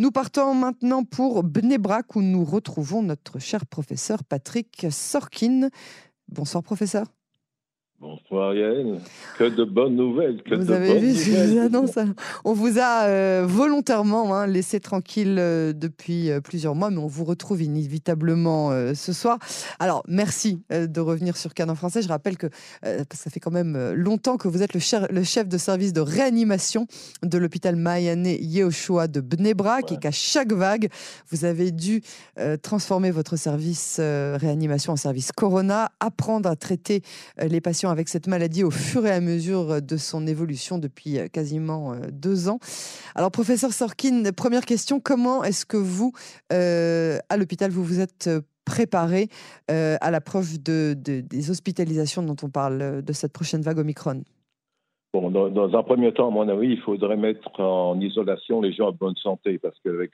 Nous partons maintenant pour Bnebrak où nous retrouvons notre cher professeur Patrick Sorkin. Bonsoir professeur. Bonsoir Yael, que de bonnes nouvelles. Que vous de avez bonnes vu je vous annonce hein. On vous a euh, volontairement hein, laissé tranquille euh, depuis euh, plusieurs mois, mais on vous retrouve inévitablement ce soir. Alors, merci de revenir sur Canon Français. Je rappelle que ça fait quand même longtemps que vous êtes le, cher- le chef de service de réanimation de l'hôpital Mayane Yehoshua de Bnebrak et qu'à chaque vague, vous avez dû transformer votre service réanimation en service Corona, apprendre à traiter les patients avec cette maladie au fur et à mesure de son évolution depuis euh, quasiment euh, deux ans. Alors, professeur Sorkin, première question, comment est-ce que vous, euh, à l'hôpital, vous vous êtes préparé à l'approche de, de- des hospitalisations dont on parle, de cette prochaine vague Omicron? Bon, dans, un premier temps, à mon avis, il faudrait mettre en isolation les gens en bonne santé parce qu'avec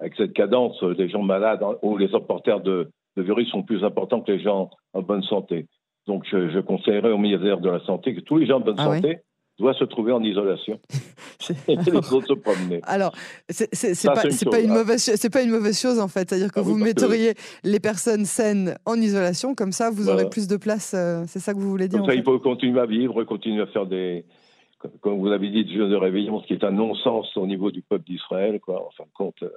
avec cette cadence, les gens malades ou les porteurs de virus sont plus importants que les gens en bonne santé. Donc, je, je conseillerais au ministère de la Santé que tous les gens en bonne Ah oui santé doivent se trouver en isolation et les autres se promener. Alors, c'est pas, pas une mauvaise, c'est pas une mauvaise chose en fait. C'est-à-dire que Ah oui, vous mettriez les personnes saines en isolation, comme ça, vous Voilà. aurez plus de place. euh, c'est ça que vous voulez dire Comme en ça, fait il faut continuer à vivre, continuer à faire des, comme vous l'avez dit, des jeux de réveillon, ce qui est un non-sens au niveau du peuple d'Israël, quoi. En fin de compte, euh,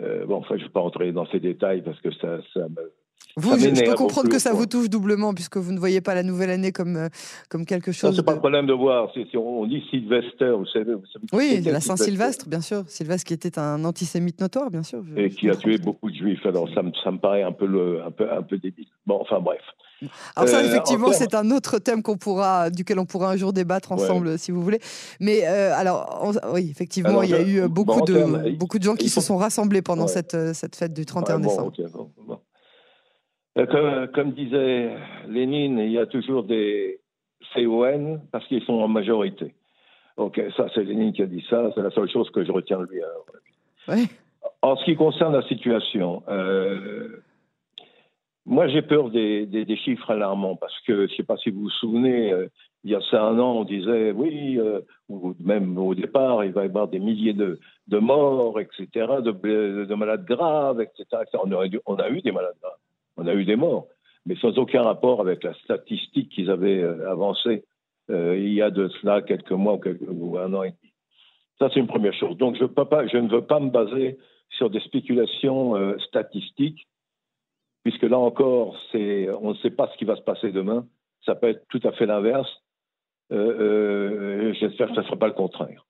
euh, bon, enfin, je ne vais pas rentrer dans ces détails parce que ça, ça me- Vous, je, peux comprendre que ça vous touche doublement puisque vous ne voyez pas la nouvelle année comme, euh, comme quelque chose. c'est pas de- le problème de voir. Si on dit Sylvester, vous savez, vous savez Oui, la Saint-Sylvestre, bien sûr. Sylvestre qui était un antisémite notoire, bien sûr. je- Et qui a tué beaucoup de juifs. Alors, ça me, ça me paraît un peu, le, un, peu, un peu débile. Bon, enfin, bref. Alors ça, Euh, effectivement, en c'est un autre thème qu'on pourra, duquel on pourra un jour débattre ensemble, si vous voulez. Mais euh, alors, on- oui, effectivement, Alors, il y a eu bon, beaucoup de beaucoup de gens qui se sont rassemblés pendant Ouais. cette cette fête du 31 Ouais, bon, décembre. ok, bon, Comme, comme disait Lénine, il y a toujours des CON parce qu'ils sont en majorité. Ok, ça c'est Lénine qui a dit ça, c'est la seule chose que je retiens de lui. hein. Ouais. En ce qui concerne la situation, euh, moi j'ai peur des, des- des chiffres alarmants parce que je ne sais pas si vous vous souvenez, euh, il y a ça un an, on disait oui, euh, ou même au départ, il va y avoir des milliers de, de morts, etc., de, de malades graves, etc. On, dû- on a eu des malades graves, on a eu des morts, mais sans aucun rapport avec la statistique qu'ils avaient euh, avancée euh, il y a de cela quelques mois ou, quelques- ou un an et demi. Ça, c'est une première chose. Donc, je, ne veux pas me baser sur des spéculations euh, statistiques, puisque là encore, on ne sait pas ce qui va se passer demain. Ça peut être tout à fait l'inverse. Euh, euh, j'espère que ça ne sera pas le contraire.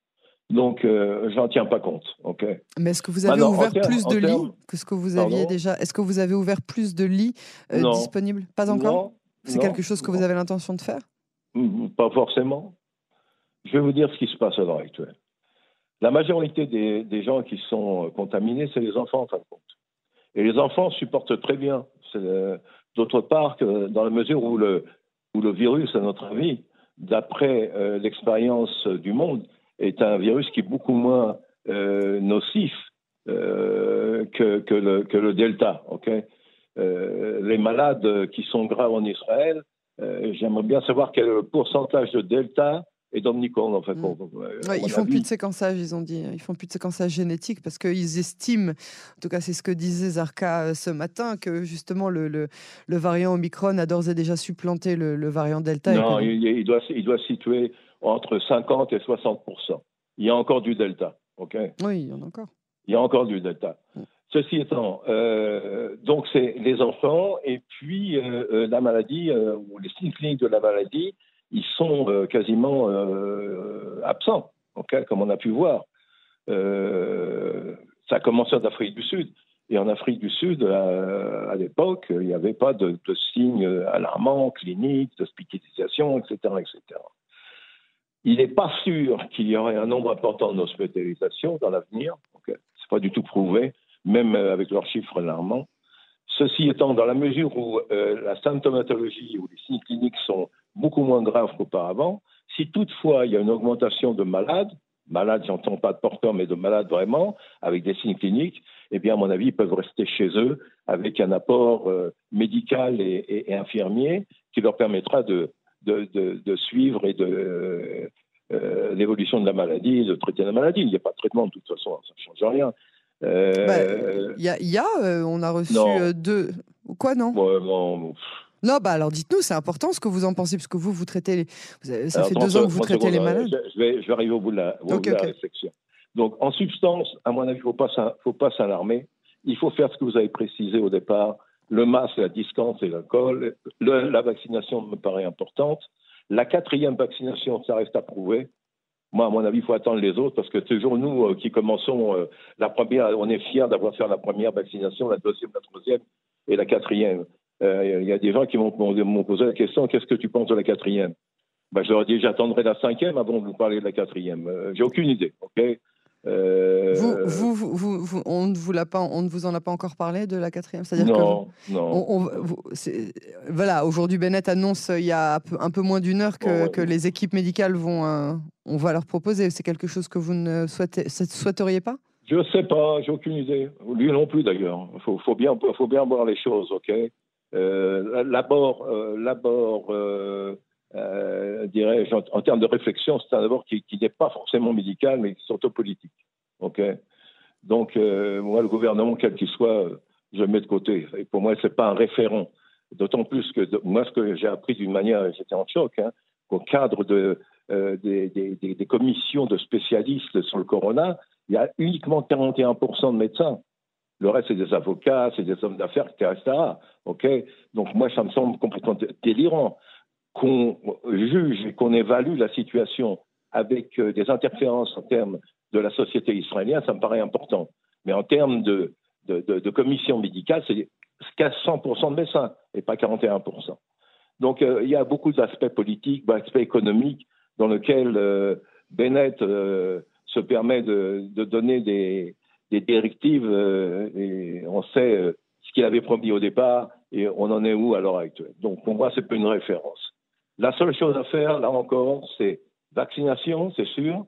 Donc, euh, j'en tiens pas compte. ok Mais est-ce que vous avez en ouvert plus de lits que ce que vous aviez Pardon déjà Est-ce que vous avez ouvert plus de lits euh, disponibles? Pas encore? C'est quelque chose que vous avez l'intention de faire? Mm, Pas forcément. Je vais vous dire ce qui se passe à l'heure actuelle. La majorité des, des gens qui sont contaminés, c'est les enfants, en fin de compte. Et les enfants supportent très bien. Euh, D'autre part, que dans la mesure où le, où le virus, à notre avis, d'après euh, l'expérience du monde, est un virus qui est beaucoup moins euh, nocif euh, que, que, le, que le Delta. ok? Euh, les malades qui sont graves en Israël, j'aimerais bien savoir quel est le pourcentage de Delta et d'Omicron, en fait. Mm. Ouais, ils font avis. plus de séquençage, ils ont dit. Ils font plus de séquençage génétique parce qu'ils estiment, en tout cas c'est ce que disait Zarka ce matin, que justement le, le, le variant Omicron a d'ores et déjà supplanté le, le variant Delta. et Non, que- il, il doit, il doit situer entre 50 et 60 Il y a encore du Delta. ok? Oui, il y en a encore. il y a encore du Delta. Mm. Ceci étant, euh, donc c'est les enfants et puis euh, euh, la maladie euh, ou les signes cliniques de la maladie, ils sont quasiment absents, ok, comme on a pu voir. Ça a commencé en Afrique du Sud. Et en Afrique du Sud, à, à l'époque, il n'y avait pas de, de signes alarmants, cliniques, d'hospitalisation, etc., etc. Il n'est pas sûr qu'il y aurait un nombre important d'hospitalisations dans l'avenir. Ce n'est pas du tout prouvé, même avec leurs chiffres alarmants. Ceci étant, dans la mesure où euh, la symptomatologie ou les signes cliniques sont beaucoup moins graves qu'auparavant, si toutefois il y a une augmentation de malades, malades, j'entends pas de porteurs, mais de malades vraiment, avec des signes cliniques, eh bien, à mon avis, ils peuvent rester chez eux avec un apport euh, médical et, infirmier qui leur permettra de, de, de, de suivre et de, l'évolution de la maladie, de traiter la maladie. Il n'y a pas de traitement, de toute façon, ça ne change rien. Bah, il y, a, on a reçu deux. Quoi, non? Non, bah alors dites-nous, c'est important ce que vous en pensez, parce que vous, vous traitez. Les... ça fait deux ans que vous traitez les malades. Je, vais, je, vais, arriver au bout de la, réflexion. Donc, en substance, à mon avis, il ne faut pas s'alarmer. Il faut faire ce que vous avez précisé au départ le masque, la distance et l'alcool. La vaccination me paraît importante. La quatrième vaccination, ça reste à prouver. Moi, à mon avis, il faut attendre les autres parce que toujours nous euh, qui commençons euh, la première, on est fiers d'avoir fait la première vaccination, la deuxième, la troisième et la quatrième. Euh, il y a des gens qui m'ont posé la question qu'est-ce que tu penses de la quatrième? Ben, Je leur ai dit j'attendrai la cinquième avant de vous parler de la quatrième. J'ai aucune idée. ok? Euh, vous, vous, vous, on, ne vous l'a pas, on ne vous en a pas encore parlé de la quatrième? C'est-à-dire non, que non. voilà, aujourd'hui Bennett annonce il y a un peu moins d'une heure que, que, les équipes médicales vont, euh, on va leur proposer. C'est quelque chose que vous ne souhaitez, souhaiteriez pas? Je ne sais pas, j'ai aucune idée. Lui non plus d'ailleurs. Il faut, faut, bien, faut bien voir les choses, ok? Euh, L'abord, euh, euh, dirais en, termes de réflexion, c'est un abord qui, n'est pas forcément médical, mais surtout politique. Ok Donc, euh, moi, le gouvernement, quel qu'il soit, je mets de côté. Pour moi, ce n'est pas un référent. D'autant plus que moi, ce que j'ai appris d'une manière, j'étais en choc, hein, qu'au cadre euh, des, des, commissions de spécialistes sur le corona, il y a uniquement 41% de médecins. Le reste, c'est des avocats, c'est des hommes d'affaires, etc. Ok Donc, moi, ça me semble complètement délirant qu'on juge et qu'on évalue la situation avec euh, des interférences en termes de la société israélienne, ça me paraît important. Mais en termes de, commission médicale, c'est 100% de médecins et pas 41%. Donc euh, il y a beaucoup d'aspects politiques, d'aspects économiques dans lesquels euh, Bennett se permet de, donner des, des directives et on sait ce qu'il avait promis au départ et on en est où à l'heure actuelle. Donc pour moi, c'est pas une référence. La seule chose à faire, là encore, c'est vaccination, c'est sûr,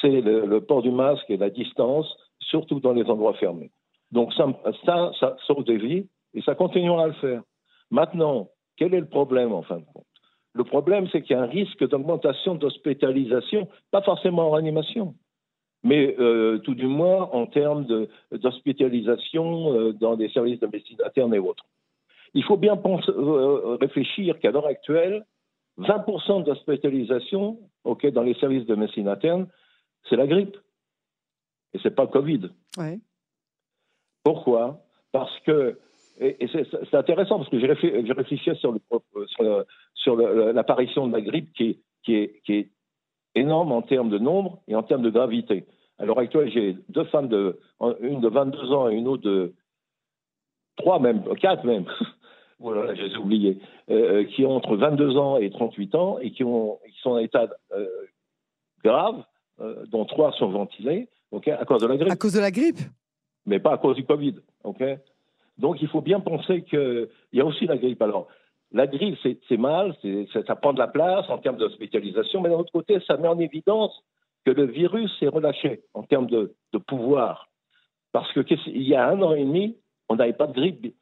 c'est le, port du masque et la distance, surtout dans les endroits fermés. Donc ça, ça, sauve des vies et ça continuera à le faire. Maintenant, quel est le problème en fin de compte? Le problème, c'est qu'il y a un risque d'augmentation d'hospitalisation, pas forcément en réanimation, mais euh, tout du moins en termes d'hospitalisation euh, dans des services de médecine interne et autres. Il faut bien euh, réfléchir qu'à l'heure actuelle, 20% d'hospitalisation ok, dans les services de médecine interne, c'est la grippe. Et ce n'est pas le Covid. Pourquoi? Parce que, et, c'est intéressant parce que j'ai réfléchi, sur, sur, l'apparition de la grippe qui est, qui, est, qui est énorme en termes de nombre et en termes de gravité. À l'heure actuelle, j'ai deux femmes, de, une de 22 ans et une autre de 3 même, 4 même, voilà, je les ai oubliés, euh, euh, qui ont entre 22 ans et 38 ans et qui, ont, qui sont en état euh, grave, dont trois sont ventilés, à cause de la grippe. À cause de la grippe? Mais pas à cause du Covid. Donc il faut bien penser qu'il y a aussi la grippe. Alors, la grippe, c'est mal, ça prend de la place en termes d'hospitalisation, mais d'un autre côté, ça met en évidence que le virus est relâché en termes de, de pouvoir. Parce qu'il y a un an et demi, on n'avait pas de grippe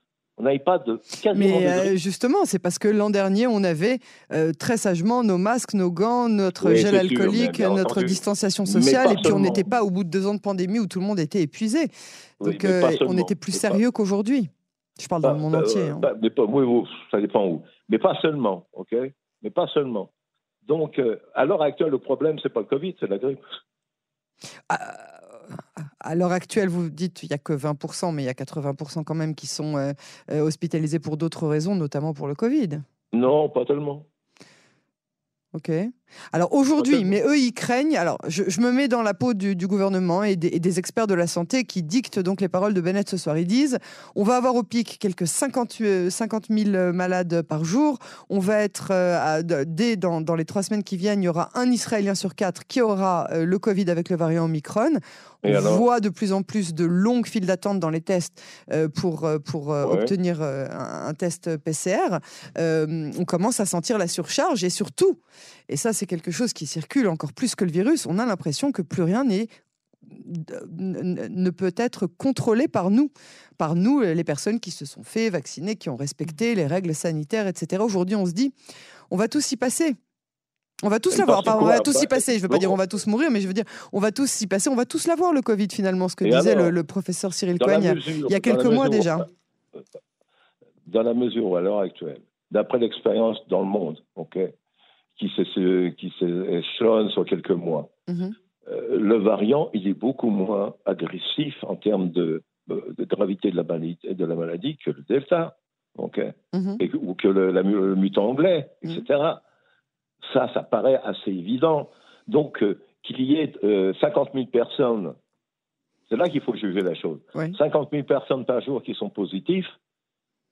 on n'avait pas de Mais euh, justement, c'est parce que l'an dernier, on avait euh, très sagement nos masques, nos gants, notre gel alcoolique, notre distanciation sociale, et puis on n'était pas au bout de deux ans de pandémie où tout le monde était épuisé. Donc euh, on était plus sérieux qu'aujourd'hui. Je parle dans le monde entier. Hein. oui, ça dépend où. Mais pas seulement, ok? Mais pas seulement. Donc, à l'heure actuelle, le problème, c'est pas le Covid, c'est la grippe. Ah, à l'heure actuelle, vous dites qu'il n'y a que 20%, mais il y a 80% quand même qui sont euh, euh, hospitalisés pour d'autres raisons, notamment pour le Covid. Non, pas tellement. Ok. Alors aujourd'hui, mais eux, ils craignent. Alors, je, me mets dans la peau du, gouvernement et des, experts de la santé qui dictent donc les paroles de Bennett ce soir. Ils disent on va avoir au pic quelques 50, 50 000 malades par jour. On va être, euh, dès dans, les trois semaines qui viennent, il y aura un Israélien sur quatre qui aura euh, le Covid avec le variant Omicron. On voit de plus en plus de longues files d'attente dans les tests euh, pour, pour obtenir un, test PCR. on commence à sentir la surcharge et surtout, et ça, c'est quelque chose qui circule encore plus que le virus. On a l'impression que plus rien n'est ne peut être contrôlé par nous, par nous, les personnes qui se sont fait vacciner, qui ont respecté les règles sanitaires, etc. Aujourd'hui, on se dit, on va tous y passer. On va tous l'avoir. on va tous y passer. Je ne veux pas dire on va tous mourir, mais je veux dire on va tous y passer. On va tous l'avoir le Covid finalement. Ce que disait le, professeur Cyril Cohen il y a quelques mois déjà. Dans la mesure où à l'heure actuelle, d'après l'expérience dans le monde, ok, qui s'échelonne sur quelques mois, mhm. euh, le variant il est beaucoup moins agressif en termes de, de gravité de la, maladie, de la maladie que le Delta, ok, mhm. ou que le, mutant anglais, etc. Mhm. Ça, ça paraît assez évident. Donc, euh, qu'il y ait 50 euh, 000 personnes, c'est là qu'il faut juger la chose. 50 000 personnes par jour qui sont positives,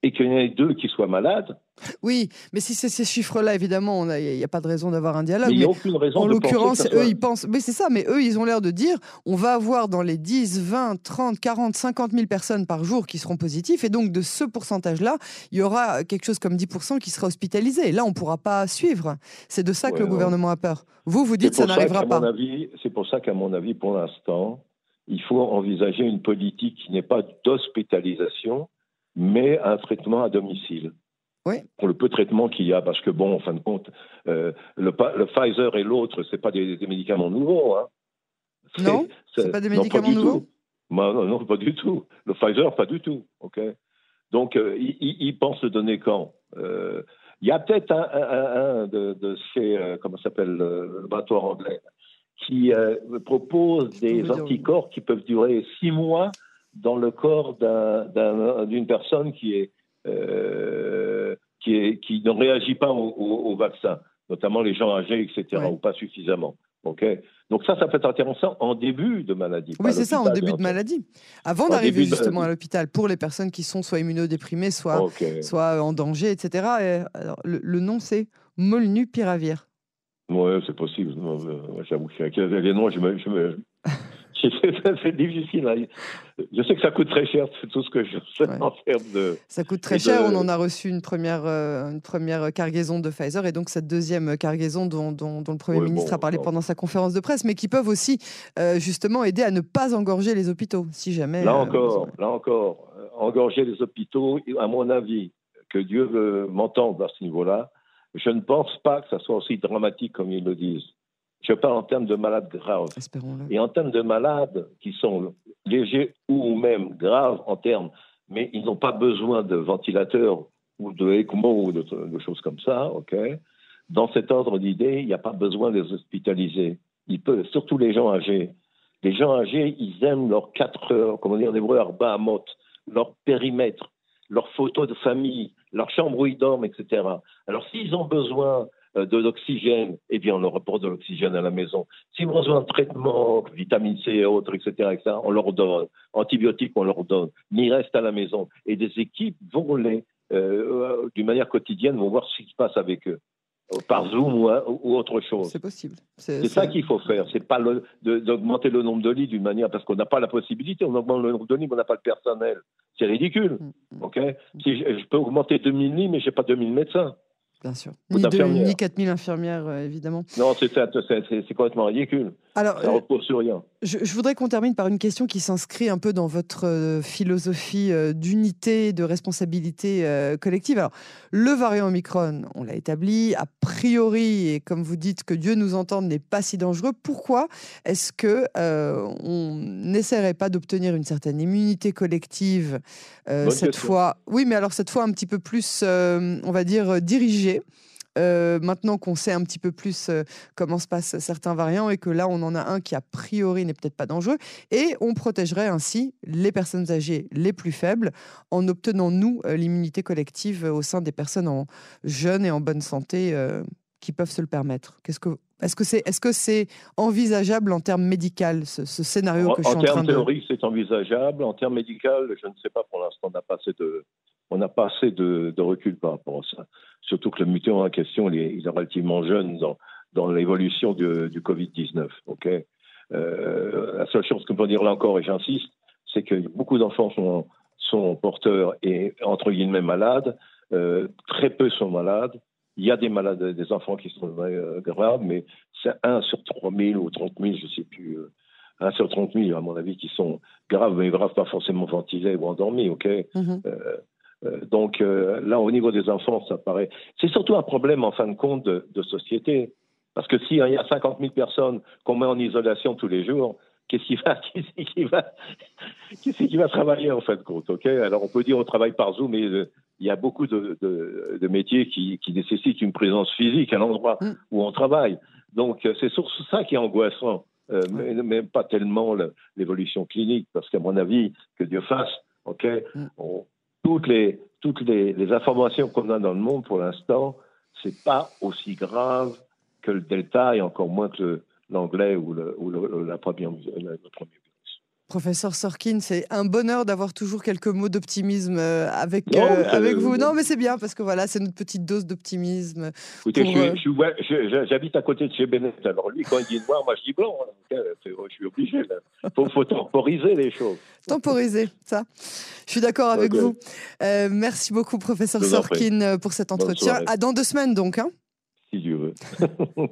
et qu'il y en ait deux qui soient malades. Oui, mais si c'est ces chiffres-là, évidemment, il n'y a, pas de raison d'avoir un dialogue. il n'y a aucune raison En l'occurrence, eux, ils pensent. Mais c'est ça, mais eux, ils ont l'air de dire on va avoir dans les 10, 20, 30, 40, 50 000 personnes par jour qui seront positifs. Et donc, de ce pourcentage-là, il y aura quelque chose comme 10 qui sera hospitalisé. Et là, on ne pourra pas suivre. C'est de ça que le gouvernement a peur. Vous, vous dites que ça n'arrivera pas. C'est pour ça qu'à mon avis, pour l'instant, il faut envisager une politique qui n'est pas d'hospitalisation mais un traitement à domicile. Oui. Pour le peu de traitement qu'il y a, parce que bon, en fin de compte, euh, le, le, Pfizer et l'autre, c'est pas des, médicaments nouveaux. Hein. Non, c'est pas des médicaments nouveaux. Bah, non, non, pas du tout. Le Pfizer, pas du tout. Ok. Donc, euh, ils, pensent le donner quand euh, Il y a peut-être un, de, de, ces, comment s'appelle, le laboratoire anglais, qui propose des anticorps qui peuvent durer six mois dans le corps d'une personne qui, est, euh, qui, est, qui ne réagit pas au, vaccin, notamment les gens âgés, etc., ou pas suffisamment. Donc ça, ça peut être intéressant en début de maladie. Oui, c'est ça, en début de maladie. Avant d'arriver justement à l'hôpital, pour les personnes qui sont soit immunodéprimées, soit, soit en danger, etc. alors, le, nom, c'est Molnupiravir. Oui, c'est possible. J'avoue que les noms, je me, je me, c'est difficile. Hein. Je sais que ça coûte très cher, c'est tout ce que je sais en termes de. Ça coûte très cher. On en a reçu une première, euh, une première cargaison de Pfizer et donc cette deuxième cargaison dont, dont, le Premier ministre a parlé pendant sa conférence de presse, mais qui peuvent aussi euh, justement aider à ne pas engorger les hôpitaux, si jamais. Là euh, encore, là encore, engorger les hôpitaux, à mon avis, que Dieu m'entende à ce niveau-là, je ne pense pas que ça soit aussi dramatique comme ils le disent. Je parle en termes de malades graves. Et en termes de malades qui sont légers ou même graves en termes, mais ils n'ont pas besoin de ventilateurs ou de ECMO ou de, choses comme ça, ok? Dans cet ordre d'idées, il n'y a pas besoin de les hospitaliser. Ils peuvent, surtout les gens âgés. Les gens âgés, ils aiment leurs quatre heures, comment dire, les arba à leur périmètre, leurs photos de famille, leur chambre où ils dorment, etc. Alors s'ils ont besoin de l'oxygène, eh bien, on leur apporte de l'oxygène à la maison. S'ils ont besoin de traitement, vitamine C et autres, etc., etc., on leur donne. Antibiotiques, on leur donne. Mais ils restent à la maison. Et des équipes vont les, euh, euh, d'une manière quotidienne, vont voir ce qui se passe avec eux par Zoom ou, autre chose. C'est possible. C'est ça qu'il faut faire. C'est pas d'augmenter le nombre de lits d'une manière parce qu'on n'a pas la possibilité. On augmente le nombre de lits, mais on n'a pas le personnel. C'est ridicule. Mm, mm. Ok? Si je, je, peux augmenter 2000 lits, mais j'ai pas 2000 médecins. Bien sûr. Ni, de, ni 4000 infirmières, euh, évidemment. Non, c'est complètement ridicule. Alors, ça repose sur rien. Je, voudrais qu'on termine par une question qui s'inscrit un peu dans votre euh, philosophie euh, d'unité, de responsabilité collective. Alors, le variant Omicron, on l'a établi, a priori, et comme vous dites, que Dieu nous entende, n'est pas si dangereux. Pourquoi est-ce que on n'essaierait pas d'obtenir une certaine immunité collective cette fois? Oui, mais alors cette fois un petit peu plus, on va dire, dirigée euh, maintenant qu'on sait un petit peu plus euh, comment se passent certains variants et que là on en a un qui a priori n'est peut-être pas dangereux et on protégerait ainsi les personnes âgées les plus faibles en obtenant nous euh, l'immunité collective au sein des personnes en jeunes et en bonne santé qui peuvent se le permettre. Qu'est-ce que est-ce que c'est est-ce que c'est envisageable en termes médicaux ce, scénario que je suis en, train de En termes théoriques, c'est envisageable. En termes médicaux, je ne sais pas pour l'instant. On n'a pas assez de on n'a pas assez de, recul par rapport à ça. Surtout que le mutant en question, il est, relativement jeune dans, dans l'évolution du, du Covid-19. ok? Euh, la seule chose qu'on peut dire là encore, et j'insiste, c'est que beaucoup d'enfants sont, sont porteurs et entre guillemets malades. Euh, très peu sont malades. Il y a des malades, des enfants qui sont euh, graves, mais c'est 1 sur 3 000 ou 30 000, je ne sais plus. 1 sur 30 000, à mon avis, qui sont graves, mais graves, pas forcément ventilés ou endormis, ok? Mm-hmm. Donc euh, là, au niveau des enfants, ça paraît. C'est surtout un problème, en fin de compte, de, société. Parce que s'il y a 50 000 personnes qu'on met en isolation tous les jours, qu'est-ce qui va, qui, va, qui, qui va travailler en fin de compte ok? Alors on peut dire on travaille par Zoom, mais euh, il y a beaucoup de, de, de métiers qui, qui, nécessitent une présence physique à l'endroit mm. où on travaille. Donc euh, c'est sur ça qui est angoissant, euh, mais, mais, pas tellement l'évolution clinique, parce qu'à mon avis, que Dieu fasse, ok, mm. Toutes les toutes les, informations qu'on a dans le monde pour l'instant, c'est pas aussi grave que le delta et encore moins que l'anglais ou, le, ou le, la première, le. Professeur Sorkin, c'est un bonheur d'avoir toujours quelques mots d'optimisme euh, avec, euh, avec vous. Non, mais c'est bien parce que voilà, c'est notre petite dose d'optimisme. Écoutez, euh, j'habite à côté de chez Bennett. Alors lui, quand il dit noir, moi je dis blanc. Hein. Je suis obligé. Il faut, faut, temporiser les choses. Temporiser, ça. Je suis d'accord avec okay. vous. Euh, merci beaucoup, professeur Sorkin, pour cet entretien. À dans deux semaines donc. Hein si Dieu veut.